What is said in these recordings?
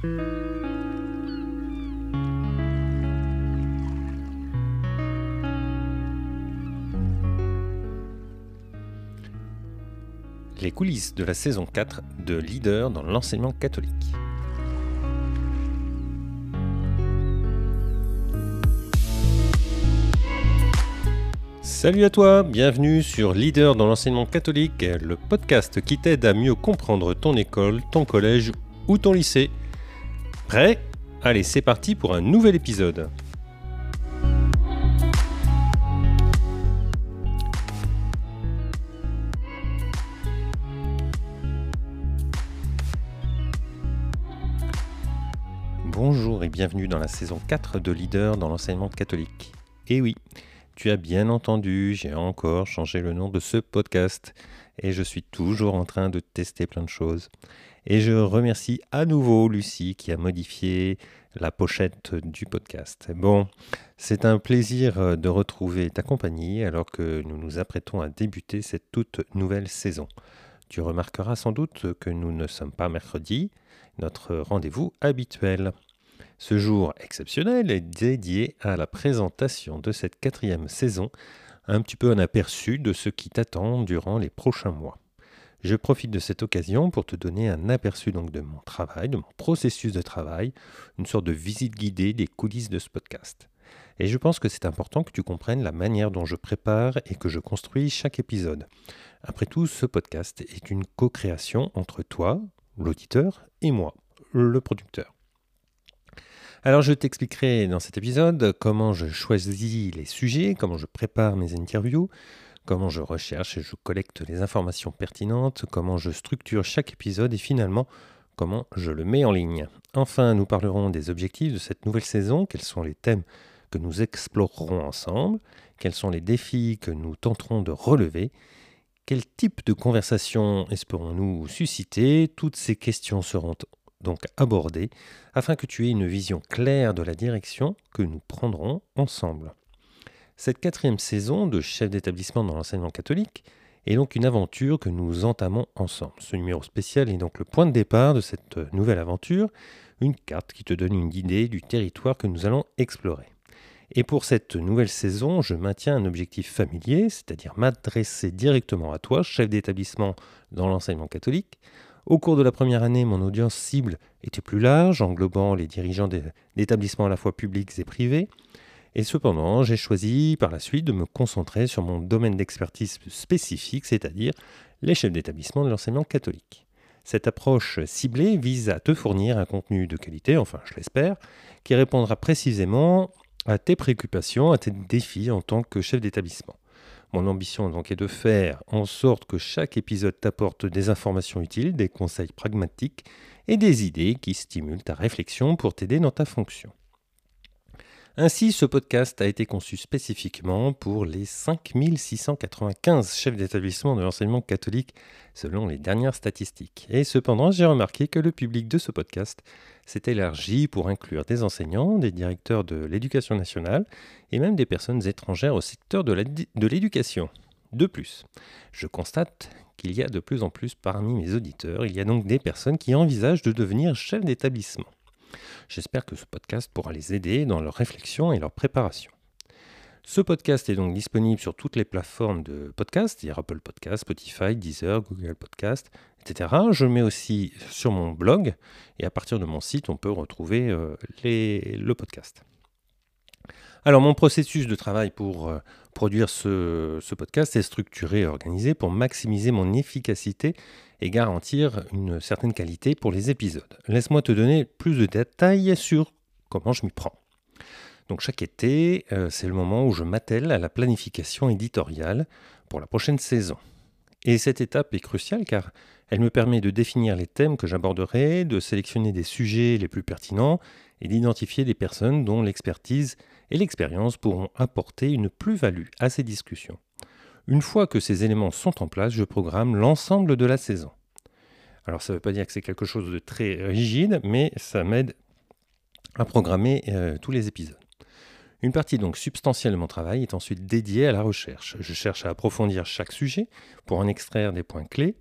Les coulisses de la saison 4 de Leader dans l'enseignement catholique. Salut à toi, bienvenue sur Leader dans l'enseignement catholique, le podcast qui t'aide à mieux comprendre ton école, ton collège ou ton lycée. Prêt? Allez, c'est parti pour un nouvel épisode. Bonjour et bienvenue dans la saison 4 de Leader dans l'enseignement catholique. Et oui, tu as bien entendu, j'ai encore changé le nom de ce podcast et je suis toujours en train de tester plein de choses. Et je remercie à nouveau Lucie qui a modifié la pochette du podcast. Bon, c'est un plaisir euh, de retrouver ta compagnie alors que nous nous apprêtons à débuter cette toute nouvelle saison. Tu remarqueras sans doute que nous ne sommes pas mercredi, notre rendez-vous habituel. Ce jour exceptionnel est dédié à la présentation de cette quatrième saison, un petit peu un aperçu de ce qui t'attend durant les prochains mois. Je profite de cette occasion pour te donner un aperçu donc de mon travail, de mon processus de travail, une sorte de visite guidée des coulisses de ce podcast. Et je pense que c'est important que tu comprennes la manière dont je prépare et que je construis chaque épisode. Après tout, ce podcast est une co-création entre toi, l'auditeur, et moi, le producteur. Alors je t'expliquerai dans cet épisode comment je choisis les sujets, comment je prépare mes interviews, comment je recherche et je collecte les informations pertinentes, comment je structure chaque épisode et finalement comment je le mets en ligne. Enfin, nous parlerons des objectifs de cette nouvelle saison, quels sont les thèmes que nous explorerons ensemble, quels sont les défis que nous tenterons de relever, quel type de conversation espérons-nous susciter Toutes ces questions seront donc abordé afin que tu aies une vision claire de la direction que nous prendrons ensemble. Cette quatrième saison de chef d'établissement dans l'enseignement catholique est donc une aventure que nous entamons ensemble. Ce numéro spécial est donc le point de départ de cette nouvelle aventure, une carte qui te donne une idée du territoire que nous allons explorer. Et pour cette nouvelle saison, je maintiens un objectif familier, c'est-à-dire m'adresser directement à toi, chef d'établissement dans l'enseignement catholique, au cours de la première année, mon audience cible était plus large, englobant les dirigeants d'établissements à la fois publics et privés. Et cependant, j'ai choisi par la suite de me concentrer sur mon domaine d'expertise spécifique, c'est-à-dire les chefs d'établissement de l'enseignement catholique. Cette approche ciblée vise à te fournir un contenu de qualité, enfin je l'espère, qui répondra précisément à tes préoccupations, à tes défis en tant que chef d'établissement. Mon ambition donc est de faire en sorte que chaque épisode t'apporte des informations utiles, des conseils pragmatiques et des idées qui stimulent ta réflexion pour t'aider dans ta fonction. Ainsi, ce podcast a été conçu spécifiquement pour les 5695 chefs d'établissement de l'enseignement catholique selon les dernières statistiques. Et cependant, j'ai remarqué que le public de ce podcast s'est élargi pour inclure des enseignants, des directeurs de l'éducation nationale et même des personnes étrangères au secteur de l'éducation. De plus, je constate qu'il y a de plus en plus parmi mes auditeurs, il y a donc des personnes qui envisagent de devenir chefs d'établissement. J'espère que ce podcast pourra les aider dans leur réflexion et leur préparation. Ce podcast est donc disponible sur toutes les plateformes de podcast, Apple Podcast, Spotify, Deezer, Google Podcast, etc. Je mets aussi sur mon blog et à partir de mon site, on peut retrouver euh, le podcast. Alors mon processus de travail pour euh, produire ce, podcast est structuré et organisé pour maximiser mon efficacité et garantir une certaine qualité pour les épisodes. Laisse-moi te donner plus de détails sur comment je m'y prends. Donc chaque été, euh, c'est le moment où je m'attelle à la planification éditoriale pour la prochaine saison. Et cette étape est cruciale car elle me permet de définir les thèmes que j'aborderai, de sélectionner des sujets les plus pertinents et d'identifier des personnes dont l'expertise et l'expérience pourront apporter une plus-value à ces discussions. Une fois que ces éléments sont en place, je programme l'ensemble de la saison. Alors ça ne veut pas dire que c'est quelque chose de très rigide, mais ça m'aide à programmer euh, tous les épisodes. Une partie donc substantielle de mon travail est ensuite dédiée à la recherche. Je cherche à approfondir chaque sujet pour en extraire des points clés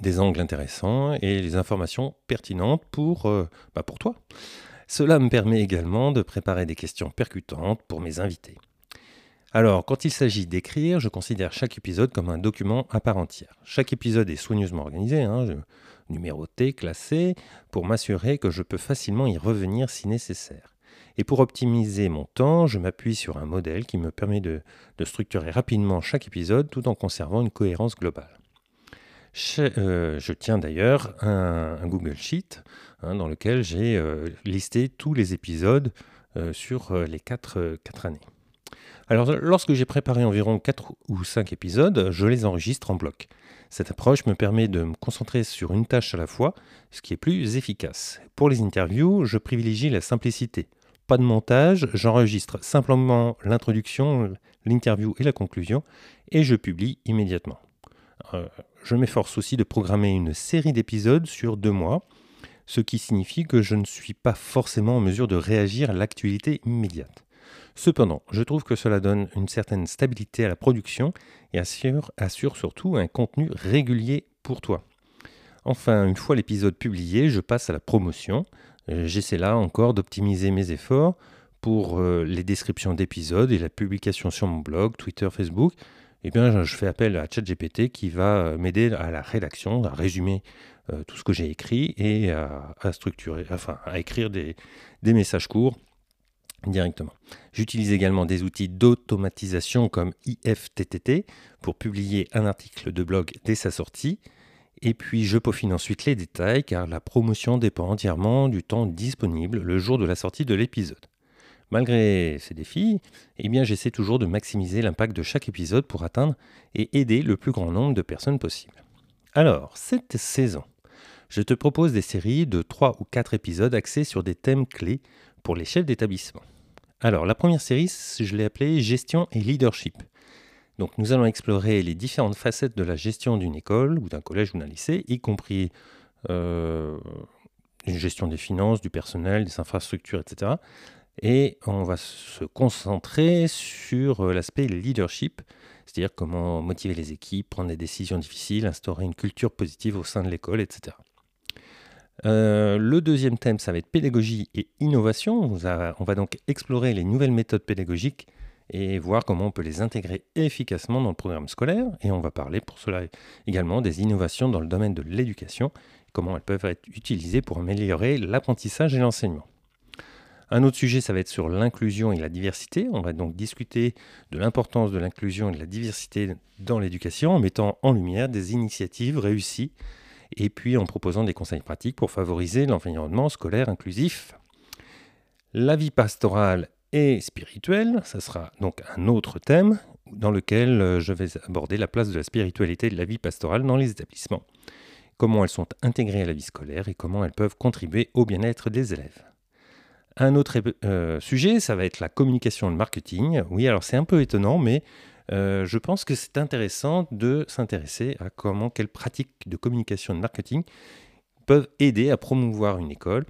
des angles intéressants et les informations pertinentes pour, euh, bah, pour toi. Cela me permet également de préparer des questions percutantes pour mes invités. Alors, quand il s'agit d'écrire, je considère chaque épisode comme un document à part entière. Chaque épisode est soigneusement organisé, hein, numéroté, classé, pour m'assurer que je peux facilement y revenir si nécessaire. Et pour optimiser mon temps, je m'appuie sur un modèle qui me permet de, structurer rapidement chaque épisode tout en conservant une cohérence globale. Euh, je, tiens d'ailleurs un, Google Sheet hein, dans lequel j'ai euh, listé tous les épisodes euh, sur les 4, années. Alors lorsque j'ai préparé environ 4 ou 5 épisodes, je les enregistre en bloc. Cette approche me permet de me concentrer sur une tâche à la fois, ce qui est plus efficace. Pour les interviews, je privilégie la simplicité. Pas de montage, j'enregistre simplement l'introduction, l'interview et la conclusion, et je publie immédiatement. Je m'efforce aussi de programmer une série d'épisodes sur deux mois, ce qui signifie que je ne suis pas forcément en mesure de réagir à l'actualité immédiate. Cependant, je trouve que cela donne une certaine stabilité à la production et assure, surtout un contenu régulier pour toi. Enfin, une fois l'épisode publié, je passe à la promotion. Euh, j'essaie là encore d'optimiser mes efforts pour euh, les descriptions d'épisodes et la publication sur mon blog, Twitter, Facebook. Eh bien, je fais appel à ChatGPT qui va euh, m'aider à la rédaction, à résumer tout ce que j'ai écrit et à, structurer, enfin, à écrire des messages courts directement. J'utilise également des outils d'automatisation comme IFTTT pour publier un article de blog dès sa sortie. Et puis je peaufine ensuite les détails car la promotion dépend entièrement du temps disponible le jour de la sortie de l'épisode. Malgré ces défis, eh j'essaie toujours de maximiser l'impact de chaque épisode pour atteindre et aider le plus grand nombre de personnes possible. Alors, cette saison, je te propose des séries de 3 ou 4 épisodes axés sur des thèmes clés pour les chefs d'établissement. Alors, la première série, je l'ai appelée Gestion et Leadership. Donc, nous allons explorer les différentes facettes de la gestion d'une école ou d'un collège ou d'un lycée, y compris euh, une gestion des finances, du personnel, des infrastructures, etc. Et on va se concentrer sur euh, l'aspect leadership, c'est-à-dire comment motiver les équipes, prendre des décisions difficiles, instaurer une culture positive au sein de l'école, etc. Euh, le deuxième thème, ça va être pédagogie et innovation. On va, donc explorer les nouvelles méthodes pédagogiques et voir comment on peut les intégrer efficacement dans le programme scolaire. Et on va parler pour cela également des innovations dans le domaine de l'éducation, comment elles peuvent être utilisées pour améliorer l'apprentissage et l'enseignement. Un autre sujet, ça va être sur l'inclusion et la diversité. On va donc discuter de l'importance de l'inclusion et de la diversité dans l'éducation en mettant en lumière des initiatives réussies et puis en proposant des conseils pratiques pour favoriser l'environnement scolaire inclusif. La vie pastorale et spirituelle, ça sera donc un autre thème dans lequel euh, je vais aborder la place de la spiritualité et de la vie pastorale dans les établissements, comment elles sont intégrées à la vie scolaire et comment elles peuvent contribuer au bien-être des élèves. Un autre euh, sujet, ça va être la communication et le marketing. Oui, alors c'est un peu étonnant, mais euh, je pense que c'est intéressant de s'intéresser à comment, quelles pratiques de communication et de marketing peuvent aider à promouvoir une école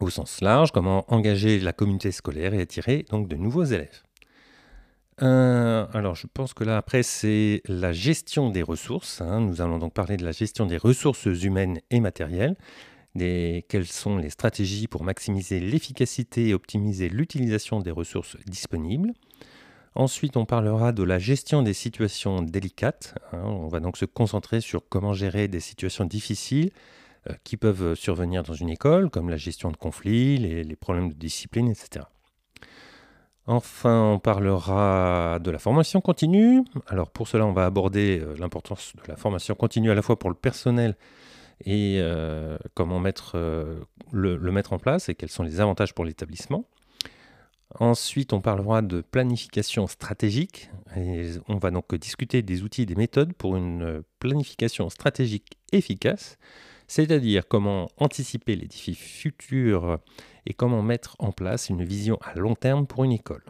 au sens large, comment engager la communauté scolaire et attirer donc de nouveaux élèves. Euh, alors je pense que là après c'est la gestion des ressources. Hein. Nous allons donc parler de la gestion des ressources humaines et matérielles, quelles sont les stratégies pour maximiser l'efficacité et optimiser l'utilisation des ressources disponibles? Ensuite, on parlera de la gestion des situations délicates. Hein. on va donc se concentrer sur comment gérer des situations difficiles euh, qui peuvent survenir dans une école, comme la gestion de conflits, les, problèmes de discipline, etc. Enfin, on parlera de la formation continue. Alors pour cela, on va aborder euh, l'importance de la formation continue à la fois pour le personnel et euh, comment mettre, le, mettre en place et quels sont les avantages pour l'établissement. Ensuite, on parlera de planification stratégique. On va donc discuter des outils et des méthodes pour une planification stratégique efficace, c'est-à-dire comment anticiper les défis futurs et comment mettre en place une vision à long terme pour une école.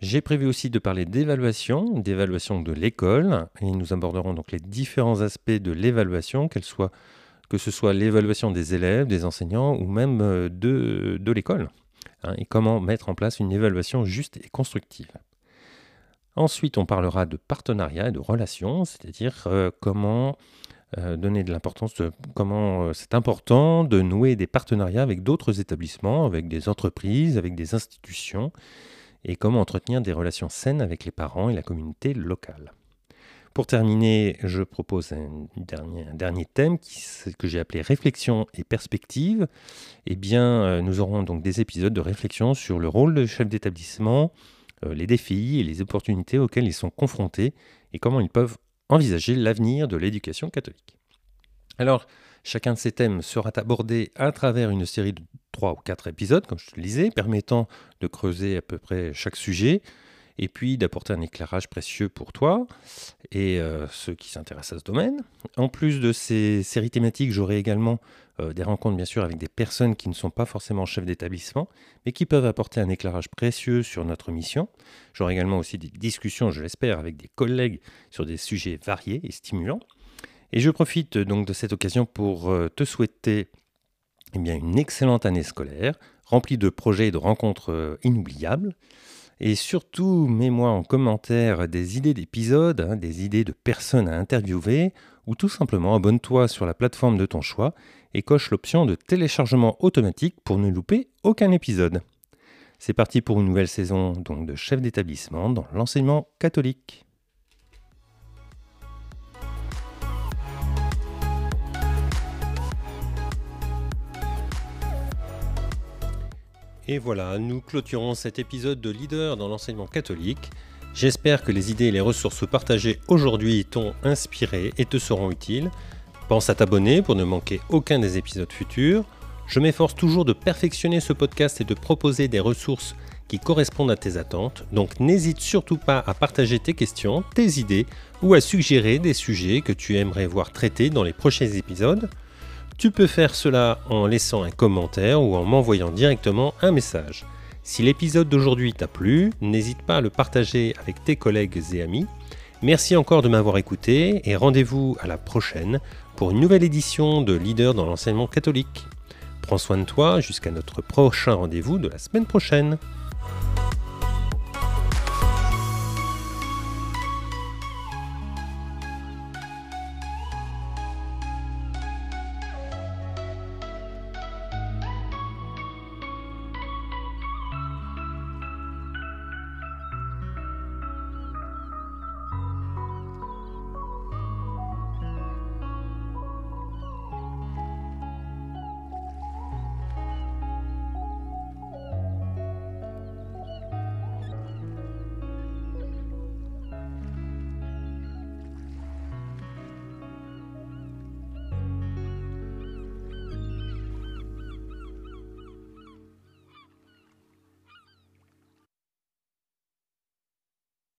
J'ai prévu aussi de parler d'évaluation, d'évaluation de l'école, et nous aborderons donc les différents aspects de l'évaluation, que ce soit l'évaluation des élèves, des enseignants ou même euh, de l'école. Hein, et comment mettre en place une évaluation juste et constructive. Ensuite, on parlera de partenariat et de relations, c'est-à-dire euh, comment euh, donner de l'importance comment c'est important de nouer des partenariats avec d'autres établissements, avec des entreprises, avec des institutions, et comment entretenir des relations saines avec les parents et la communauté locale. Pour terminer, je propose un dernier, thème que j'ai appelé réflexion et perspective. Eh bien, euh, nous aurons donc des épisodes de réflexion sur le rôle de chef d'établissement, les défis et les opportunités auxquels ils sont confrontés et comment ils peuvent envisager l'avenir de l'éducation catholique. Alors, chacun de ces thèmes sera abordé à travers une série de trois ou quatre épisodes, comme je te le disais, permettant de creuser à peu près chaque sujet et puis d'apporter un éclairage précieux pour toi et euh, ceux qui s'intéressent à ce domaine. En plus de ces séries thématiques, j'aurai également euh, des rencontres bien sûr avec des personnes qui ne sont pas forcément chefs d'établissement, mais qui peuvent apporter un éclairage précieux sur notre mission. J'aurai également aussi des discussions, je l'espère, avec des collègues sur des sujets variés et stimulants. Et je profite donc de cette occasion pour euh, te souhaiter eh une excellente année scolaire, remplie de projets et de rencontres inoubliables. Et surtout, mets-moi en commentaire des idées d'épisodes, hein, des idées de personnes à interviewer, ou tout simplement abonne-toi sur la plateforme de ton choix et coche l'option de téléchargement automatique pour ne louper aucun épisode. C'est parti pour une nouvelle saison donc de chef d'établissement dans l'enseignement catholique. Et voilà, nous clôturons cet épisode de Leader dans l'enseignement catholique. J'espère que les idées et les ressources partagées aujourd'hui t'ont inspiré et te seront utiles. Pense à t'abonner pour ne manquer aucun des épisodes futurs. Je m'efforce toujours de perfectionner ce podcast et de proposer des ressources qui correspondent à tes attentes, donc n'hésite surtout pas à partager tes questions, tes idées ou à suggérer des sujets que tu aimerais voir traités dans les prochains épisodes. Tu peux faire cela en laissant un commentaire ou en m'envoyant directement un message. Si l'épisode d'aujourd'hui t'a plu, n'hésite pas à le partager avec tes collègues et amis. Merci encore de m'avoir écouté et rendez-vous à la prochaine pour une nouvelle édition de Leader dans l'enseignement catholique. Prends soin de toi jusqu'à notre prochain rendez-vous de la semaine prochaine.